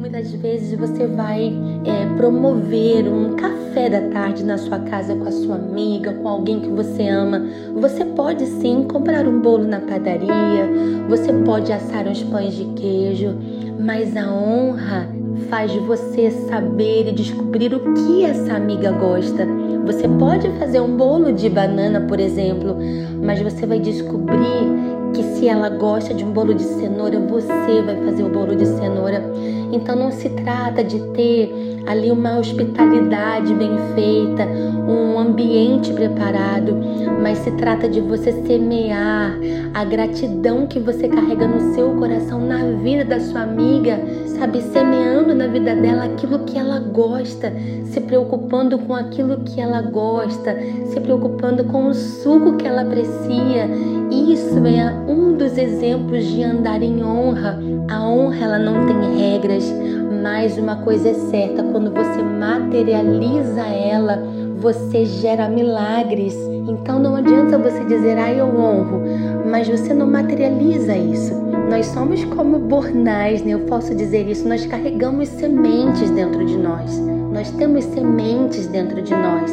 Muitas vezes você vai é, promover um café da tarde na sua casa com a sua amiga, com alguém que você ama. Você pode sim comprar um bolo na padaria, você pode assar uns pães de queijo, mas a honra faz você saber e descobrir o que essa amiga gosta. Você pode fazer um bolo de banana, por exemplo, mas você vai descobrir que se ela gosta de um bolo de cenoura, você vai fazer o bolo de cenoura. Então não se trata de ter ali uma hospitalidade bem feita, um ambiente preparado, mas se trata de você semear a gratidão que você carrega no seu coração na vida da sua amiga, sabe, semeando na vida dela aquilo que ela gosta, se preocupando com aquilo que ela gosta, se preocupando com o suco que ela aprecia. Isso é um dos exemplos de andar em honra. A honra ela não tem regras, mas uma coisa é certa, quando você materializa ela, você gera milagres. Então não adianta você dizer, ah, eu honro, mas você não materializa isso. Nós somos como bornais, né? Eu posso dizer isso. Nós carregamos sementes dentro de nós. Nós temos sementes dentro de nós.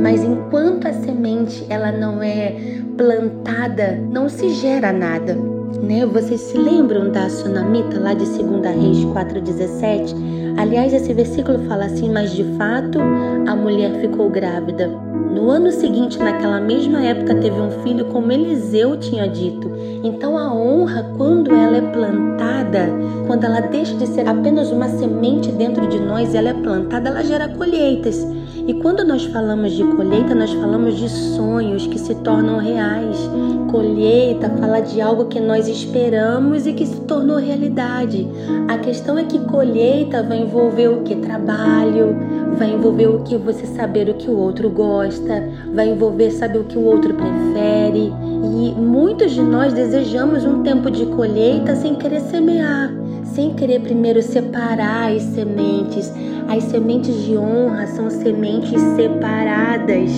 Mas enquanto a semente ela não é plantada, não se gera nada. Né? Vocês se lembram da Sunamita lá de 2 Reis 4,17? Aliás, esse versículo fala assim: Mas de fato a mulher ficou grávida. No ano seguinte, naquela mesma época, teve um filho, como Eliseu tinha dito. Então, a honra, quando ela é plantada, quando ela deixa de ser apenas uma semente dentro de nós, ela é plantada, ela gera colheitas. E quando nós falamos de colheita, nós falamos de sonhos que se tornam reais. Colheita fala de algo que nós esperamos e que se tornou realidade. A questão é que colheita vai envolver o que? Trabalho, vai envolver o que você saber o que o outro gosta, vai envolver saber o que o outro prefere. E muitos de nós desejamos um tempo de colheita sem querer semear sem querer primeiro separar as sementes. As sementes de honra são sementes separadas.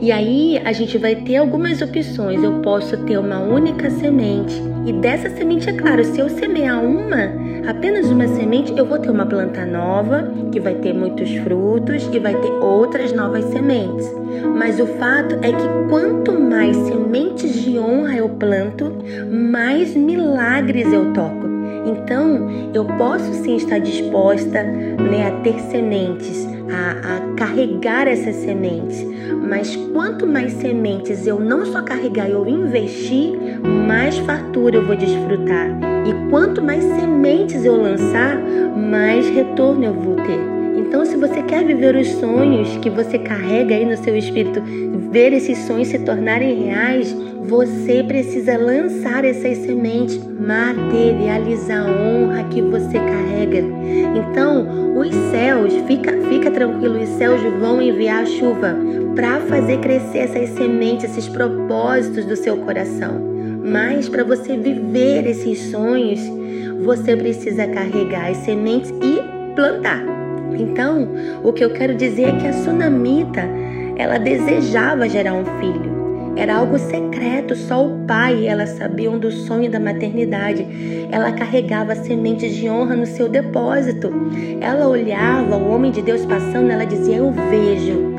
E aí a gente vai ter algumas opções. Eu posso ter uma única semente. E dessa semente, é claro, se eu semear uma, apenas uma semente, eu vou ter uma planta nova, que vai ter muitos frutos e vai ter outras novas sementes. Mas o fato é que quanto mais sementes de honra eu planto, mais milagres eu toco. Então, eu posso sim estar disposta né, a ter sementes, a, a carregar essas sementes, mas quanto mais sementes eu não só carregar, eu investir, mais fartura eu vou desfrutar. E quanto mais sementes eu lançar, mais retorno eu vou ter. Então, se você quer viver os sonhos que você carrega aí no seu espírito, ver esses sonhos se tornarem reais, você precisa lançar essas sementes, materializar a honra que você carrega. Então, os céus, fica, fica tranquilo, os céus vão enviar a chuva para fazer crescer essas sementes, esses propósitos do seu coração. Mas para você viver esses sonhos, você precisa carregar as sementes e plantar. Então, o que eu quero dizer é que a sunamita, ela desejava gerar um filho. Era algo secreto, só o pai e ela sabiam do sonho da maternidade. Ela carregava sementes de honra no seu depósito. Ela olhava o homem de Deus passando, ela dizia: Eu vejo,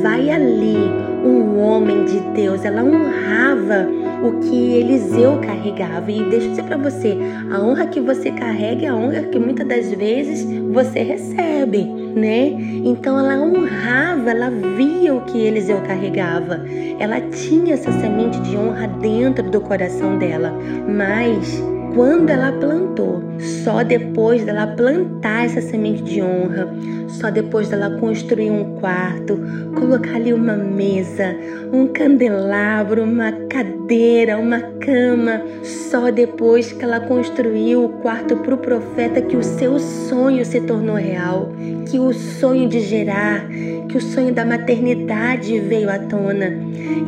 vai ali um homem de Deus. Ela honrava o que Eliseu carregava. E deixa eu dizer para você: a honra que você carrega é a honra que muitas das vezes você recebe, né? Então ela honrava, ela via o que Eliseu carregava. Ela tinha essa semente de honra dentro do coração dela, mas quando ela plantou, só depois dela plantar essa semente de honra, só depois dela construir um quarto, colocar ali uma mesa, um candelabro, uma cadeira, uma cama, só depois que ela construiu o quarto para o profeta que o seu sonho se tornou real, que o sonho de gerar, que o sonho da maternidade veio à tona.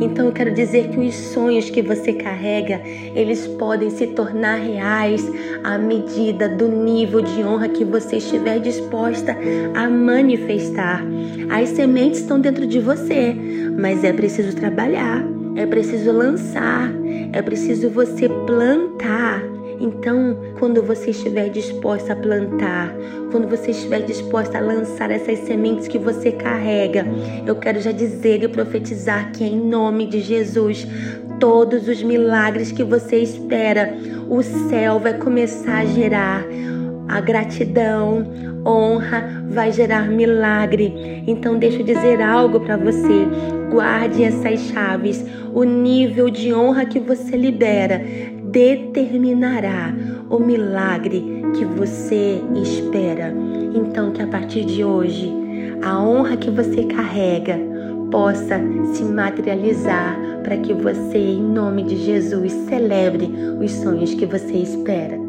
Então eu quero dizer que os sonhos que você carrega, eles podem se tornar reais à medida do nível de honra que você estiver disposta a manifestar. As sementes estão dentro de você, mas é preciso trabalhar, é preciso lançar, é preciso você plantar. Então, quando você estiver disposta a plantar, quando você estiver disposta a lançar essas sementes que você carrega, eu quero já dizer e profetizar que em nome de Jesus, todos os milagres que você espera, o céu vai começar a gerar a gratidão, honra vai gerar milagre. Então deixa eu dizer algo para você. Guarde essas chaves. O nível de honra que você libera determinará o milagre que você espera. Então que a partir de hoje a honra que você carrega possa se materializar para que você, em nome de Jesus, celebre os sonhos que você espera.